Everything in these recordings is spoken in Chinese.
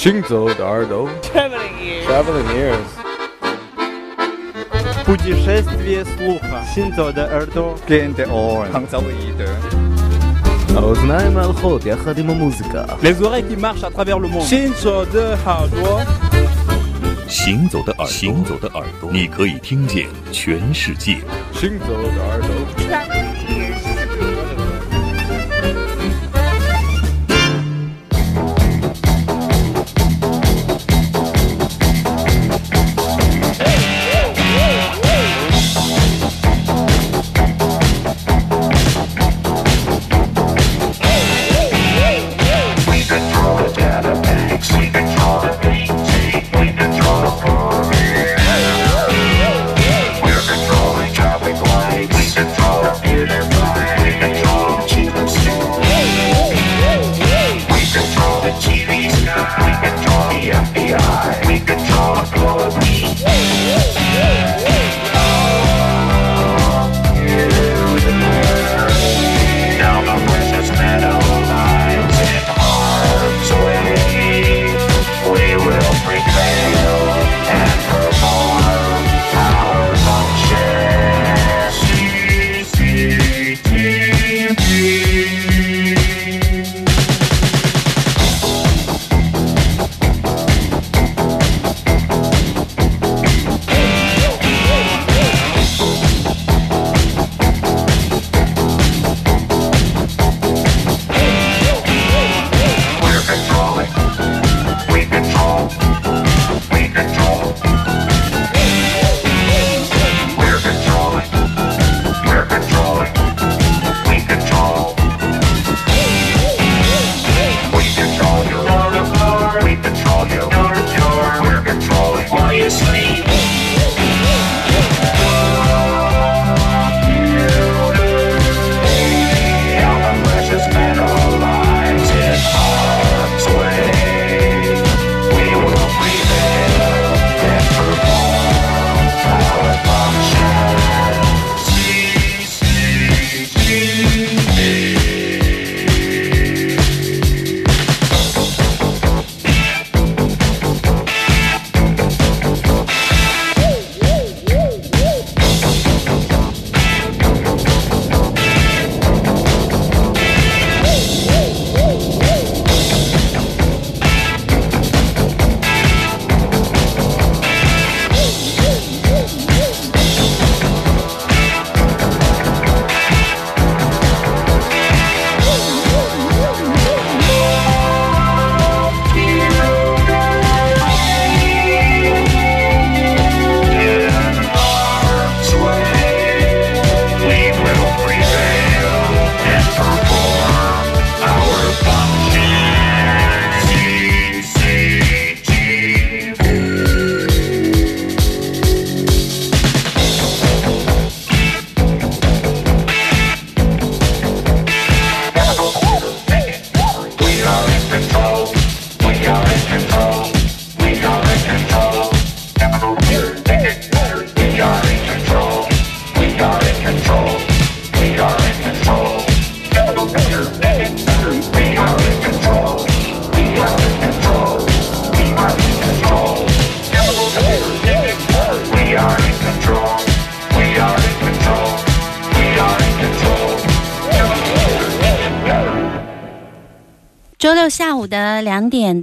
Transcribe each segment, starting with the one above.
行走的耳朵 Traveling ears. Traveling ears Путешествие слуха. Синзо де Эрдо. Клиенты Оуэн. Хангзалуиде. האוזניים ההלכות יחד עם המוזיקה Les oreilles qui marchent à travers le monde. Shinzo de Haoduo. 行走的耳朵，行走的耳朵，你可以听见全世界。 行走的耳朵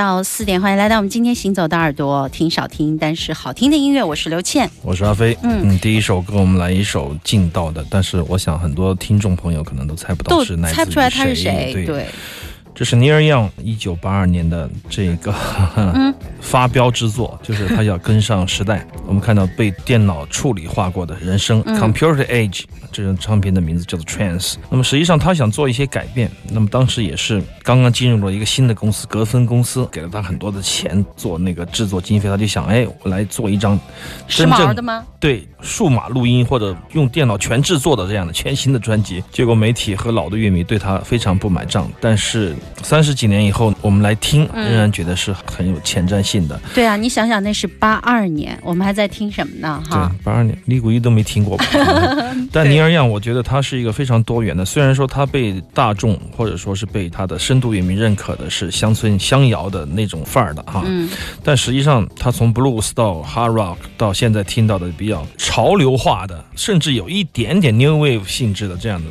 到四点，欢迎来到我们今天行走的耳朵，听少听但是好听的音乐，我是刘倩。我是阿飞。嗯第一首歌我们来一首劲道的，但是我想很多听众朋友可能都猜不到是猜不出来他是谁。谁，对，对，这是 Neil Young 一九八二年的这个、嗯发飙之作，就是他要跟上时代。我们看到被电脑处理化过的人生、嗯 Computer Age 这张唱片的名字叫做 Trance。那么实际上他想做一些改变，那么当时也是刚刚进入了一个新的公司格芬公司，给了他很多的钱做那个制作经费，他就想，哎，我来做一张时真正的吗？对数码录音或者用电脑全制作的这样的全新的专辑，结果媒体和老的乐迷对他非常不买账，但是三十几年以后我们来听，嗯仍然觉得是很有前瞻性的。对啊，你想想，那是八二年，我们还在听什么呢？哈，，八二年李谷一都没听过吧？但尼尔样，我觉得他是一个非常多元的。虽然说他被大众或者说是被他的深度乐迷认可的是乡村乡谣的那种范儿的哈，嗯，但实际上他从 blues 到 hard rock 到现在听到的比较潮流化的，甚至有一点点 new wave 性质的这样的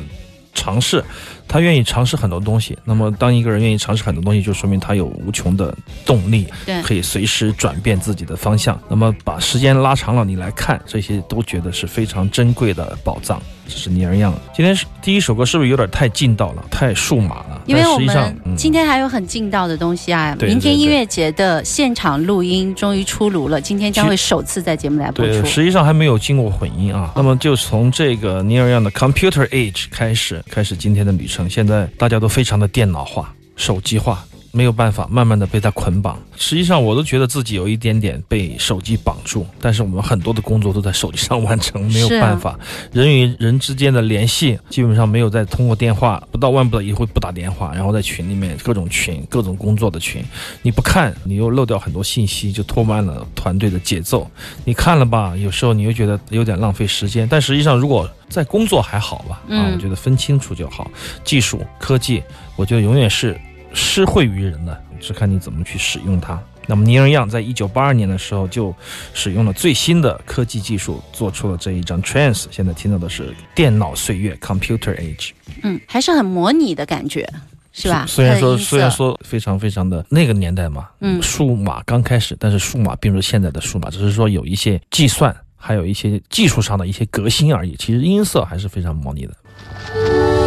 尝试，他愿意尝试很多东西。那么，当一个人愿意尝试很多东西，就说明他有无穷的动力，对可以随时转变自己的方向。那么，把时间拉长了，你来看这些，都觉得是非常珍贵的宝藏。这是尼尔样。今天是第一首歌，是不是有点太劲道了，太数码了？因为我们，嗯今天还有很劲道的东西啊！对明天对对音乐节的现场录音终于出炉了，今天将会首次在节目来播对，出。实际上还没有经过混音啊。那么就从这个尼尔样的 Computer Age 开始，开始今天的旅程。现在大家都非常的电脑化、手机化。没有办法，慢慢的被它捆绑。实际上，我都觉得自己有一点点被手机绑住。但是我们很多的工作都在手机上完成，没有办法。人与人之间的联系基本上没有再通过电话，不到万不得已会不打电话，然后在群里面各种群、各种工作的群，你不看，你又漏掉很多信息，就拖慢了团队的节奏。你看了吧，有时候你又觉得有点浪费时间，但实际上如果在工作还好吧，啊嗯，我觉得分清楚就好。技术科技，我觉得永远是施惠于人的，只看你怎么去使用它。那么尼尔样在一九八二年的时候就使用了最新的科技技术，做出了这一张 Trance。现在听到的是电脑岁月 （Computer Age）。嗯，还是很模拟的感觉，是吧？虽然说虽然说非常非常的那个年代嘛，嗯数码刚开始，但是数码并不是现在的数码，只是说有一些计算，还有一些技术上的一些革新而已。其实音色还是非常模拟的。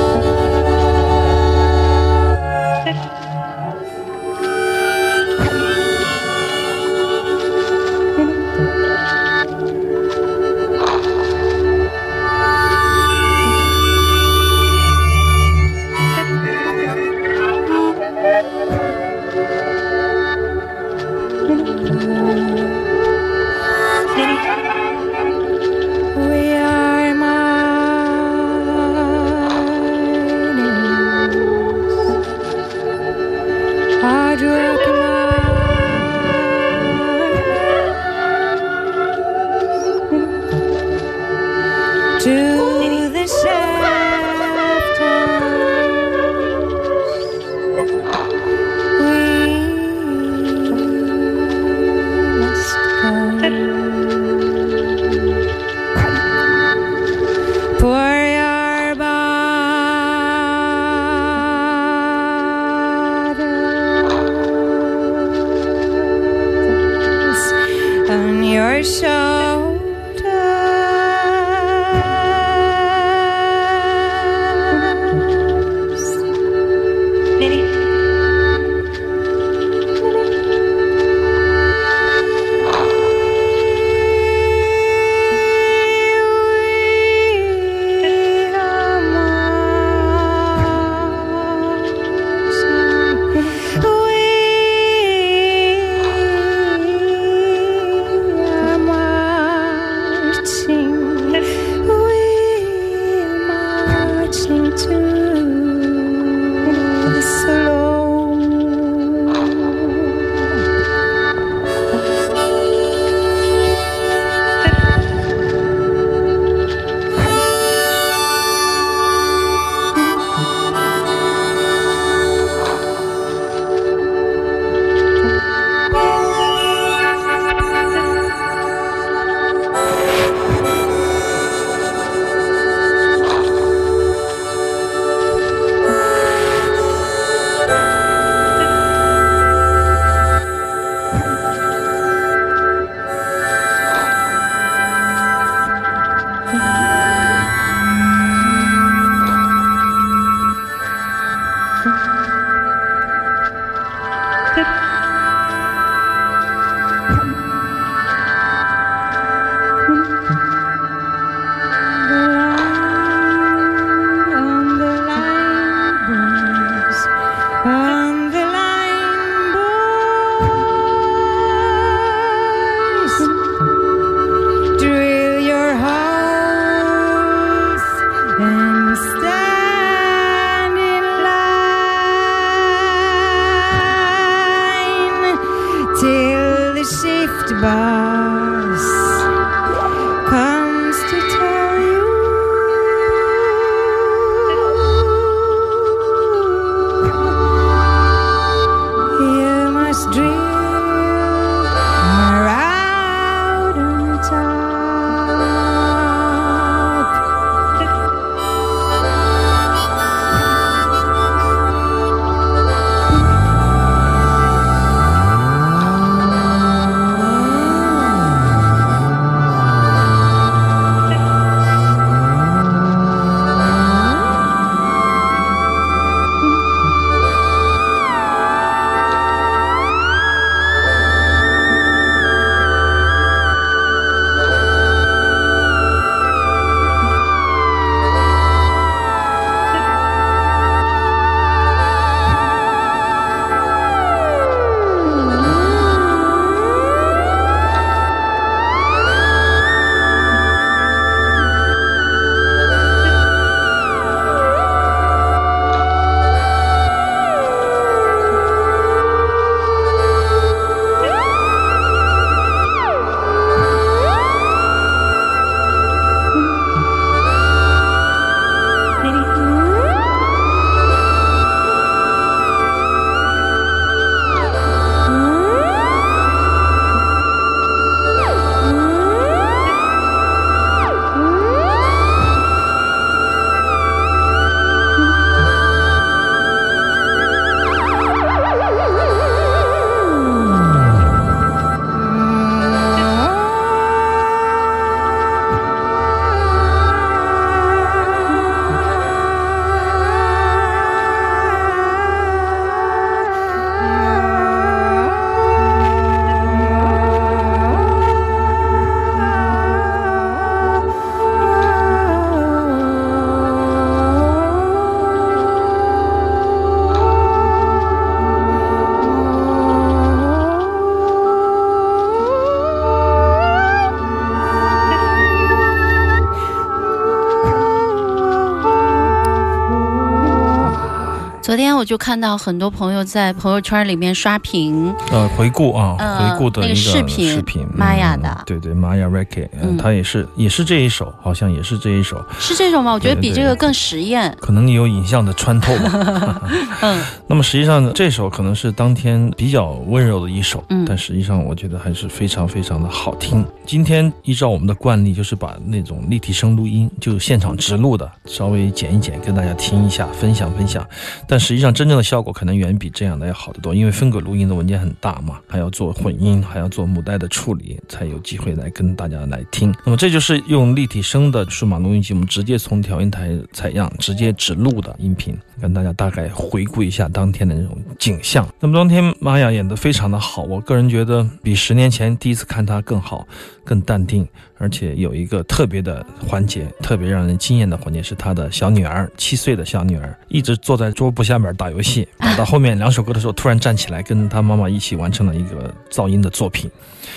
我就看到很多朋友在朋友圈里面刷屏，呃，回顾啊，呃回顾的一个那个视频视频，玛雅的嗯对对，玛雅 Reiki，嗯嗯，他也是也是这一首，好像也是这一首，是这种吗？我觉得比这个更实验。可能你有影像的穿透吧。嗯，那么实际上这首可能是当天比较温柔的一首，嗯但实际上我觉得还是非常非常的好听。今天依照我们的惯例，就是把那种立体声录音，就现场直录的，稍微剪一剪，跟大家听一下，分享分享。但实际上真正的效果可能远比这样的要好得多，因为分轨录音的文件很大嘛，还要做混音，还要做母带的处理，才有机会来跟大家来听。那么这就是用立体声的数码录音机，我们直接从调音台采样，直接只录的音频，跟大家大概回顾一下当天的那种景象。那么当天玛雅演得非常的好，我个人觉得比十年前第一次看她更好，更淡定，而且有一个特别的环节，特别让人惊艳的环节是她的小女儿，七岁的小女儿，一直坐在桌布下面打游戏，打到后面两首歌的时候，突然站起来跟他妈妈一起完成了一个噪音的作品。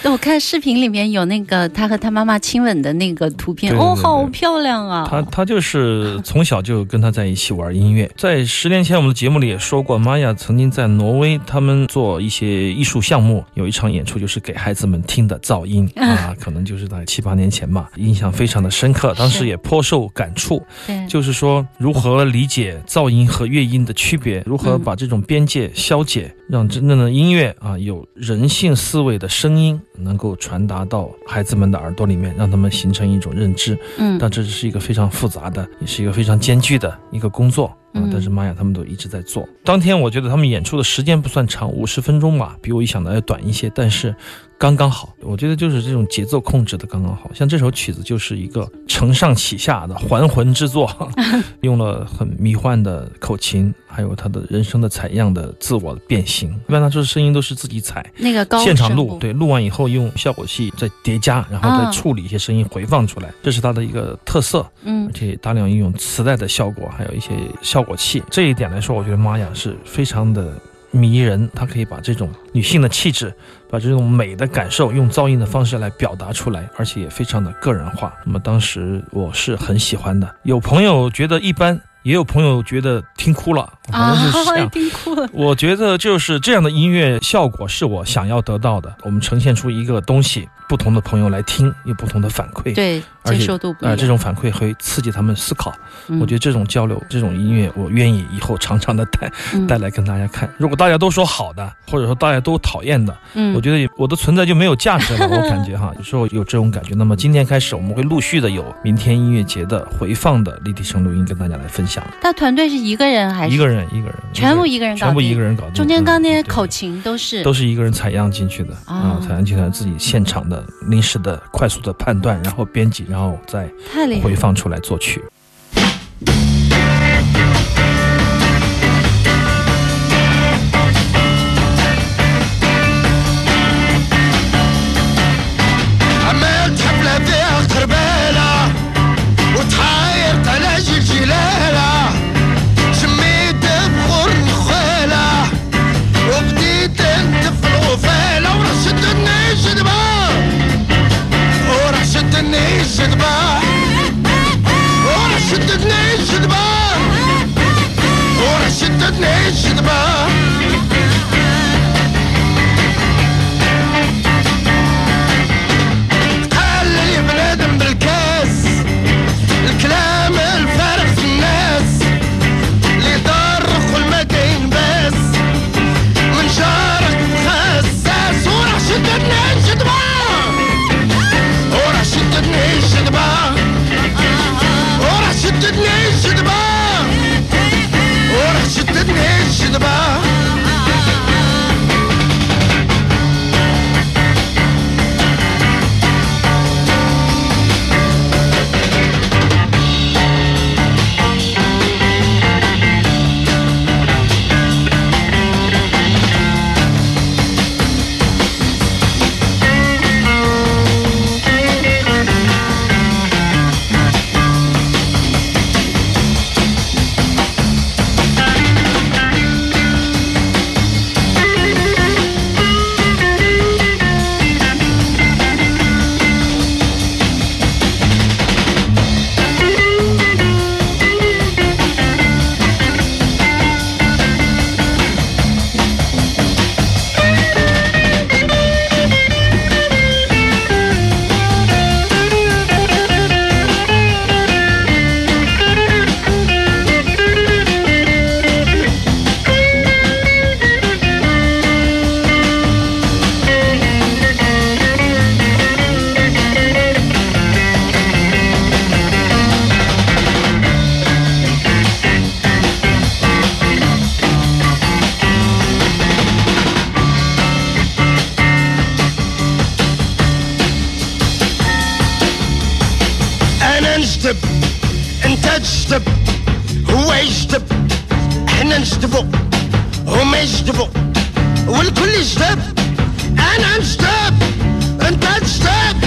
那我看视频里面有那个他和他妈妈亲吻的那个图片，哦，对对对好漂亮啊！他他就是从小就跟他在一起玩音乐。在十年前，我们的节目里也说过，玛雅曾经在挪威，他们做一些艺术项目，有一场演出就是给孩子们听的噪音啊，可能就是在七八年前吧，印象非常的深刻，当时也颇受感触。对，就是说，如何理解噪音和乐音的区别，如何把这种边界消解，让真正的音乐啊有人性思维的声音能够传达到孩子们的耳朵里面，让他们形成一种认知。嗯但这是一个非常复杂的，也是一个非常艰巨的一个工作啊、嗯但是玛雅他们都一直在做。当天我觉得他们演出的时间不算长，五十分钟吧，比我预想的要短一些，但是刚刚好。我觉得就是这种节奏控制的刚刚好。像这首曲子就是一个承上启下的还魂之作，用了很迷幻的口琴，还有他的人声的采样的自我的变形。一般他说声音都是自己采，那个高现场录，对，录完以后用效果器再叠加，然后啊再处理一些声音回放出来，这是他的一个特色。嗯而且大量运用磁带的效果，还有一些效果器。这一点来说，我觉得玛雅是非常的迷人，他可以把这种女性的气质，把这种美的感受，用噪音的方式来表达出来，而且也非常的个人化。那么当时我是很喜欢的，有朋友觉得一般。也有朋友觉得听哭了，反正就是这样。听哭了。我觉得就是这样的音乐效果是我想要得到的。我们呈现出一个东西，不同的朋友来听，有不同的反馈。对，而且接受度不一啊、样。这种反馈会刺激他们思考。嗯我觉得这种交流，这种音乐，我愿意以后常常的带嗯带来跟大家看。如果大家都说好的，或者说大家都讨厌的，嗯我觉得我的存在就没有价值了。我感觉哈，有时候有这种感觉。那么今天开始，我们会陆续的有明天音乐节的回放的立体声录音跟大家来分享。他团队是一个人还是一个人一个人，全部一个人全部一个人搞定。中间刚那些口琴都是都是一个人采样进去的啊啊，采样进来自己现场的临时的快速的判断，然后编辑，然后再。回放出来作曲。انت تجذب هو يجذب احنا نجذبوا هما يجذبوا والكل يجذب انا نجذب انت تجذب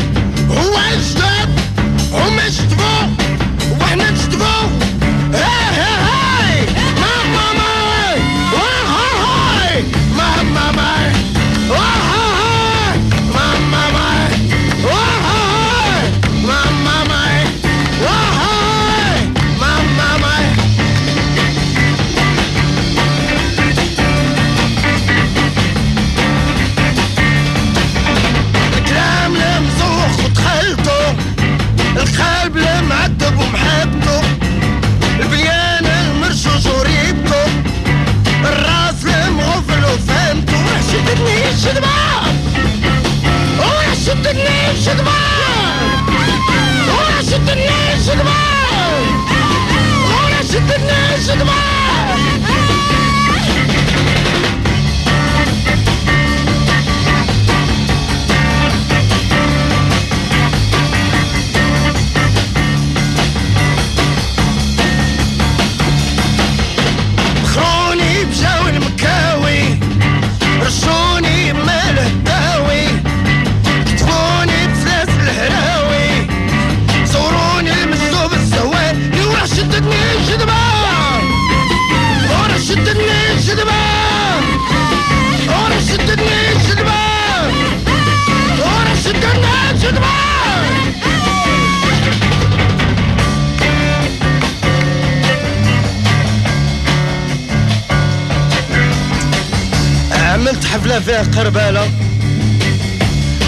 فيه قربالة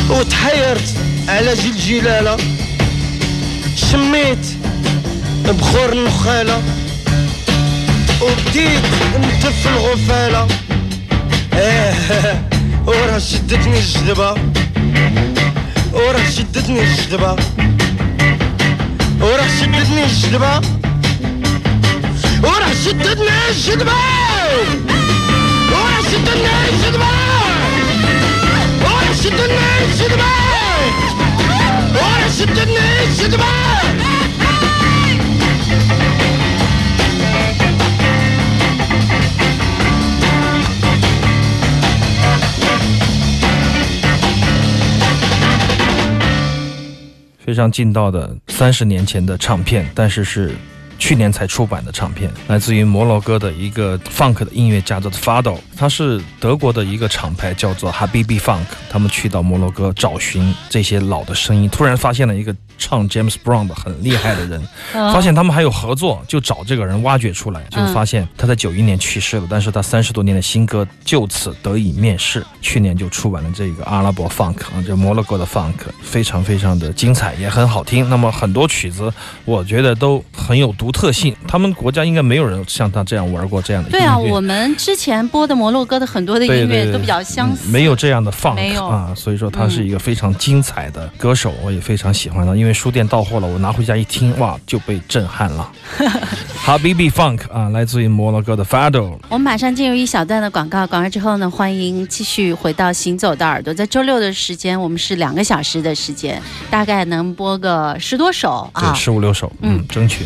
وتحيرت على جيل جلالة. شميت بخور النخالة وبديت نتف الغفالة. إيه وراه شدتني الجذبة. وراه شدتني الجذبة. وراه شدتني الجذبة. وراه شدتني الجذبة. وراه شدتني الجذبة. shit the name, shit 非常劲道的三十年前的唱片，但是是去年才出版的唱片，来自于摩洛哥的一个 funk 的音乐家叫做 Fado，他是德国的一个厂牌叫做 Habibi Funk，他们去到摩洛哥找寻这些老的声音，突然发现了一个唱 James Brown 的很厉害的人，嗯。发现他们还有合作，就找这个人挖掘出来，就发现他在九一年去世了，但是他三十多年的新歌就此得以面世，去年就出版了这个阿拉伯 funk 啊，这摩洛哥的 funk 非常非常的精彩，也很好听。那么很多曲子我觉得都很有独特性，他们国家应该没有人像他这样玩过这样的音乐。对啊，我们之前播的摩洛哥的很多的音乐都比较相似，嗯没有这样的放没有啊，所以说他是一个非常精彩的歌手，我也非常喜欢他。因为书店到货了，我拿回家一听，哇，就被震撼了。Habibi Funk 啊，来自于摩洛哥的 Fado。我们马上进入一小段的广告，广告之后呢，欢迎继续回到行走的耳朵。在周六的时间，我们是两个小时的时间，大概能播个十多首啊对，。十五六首，嗯嗯，争取。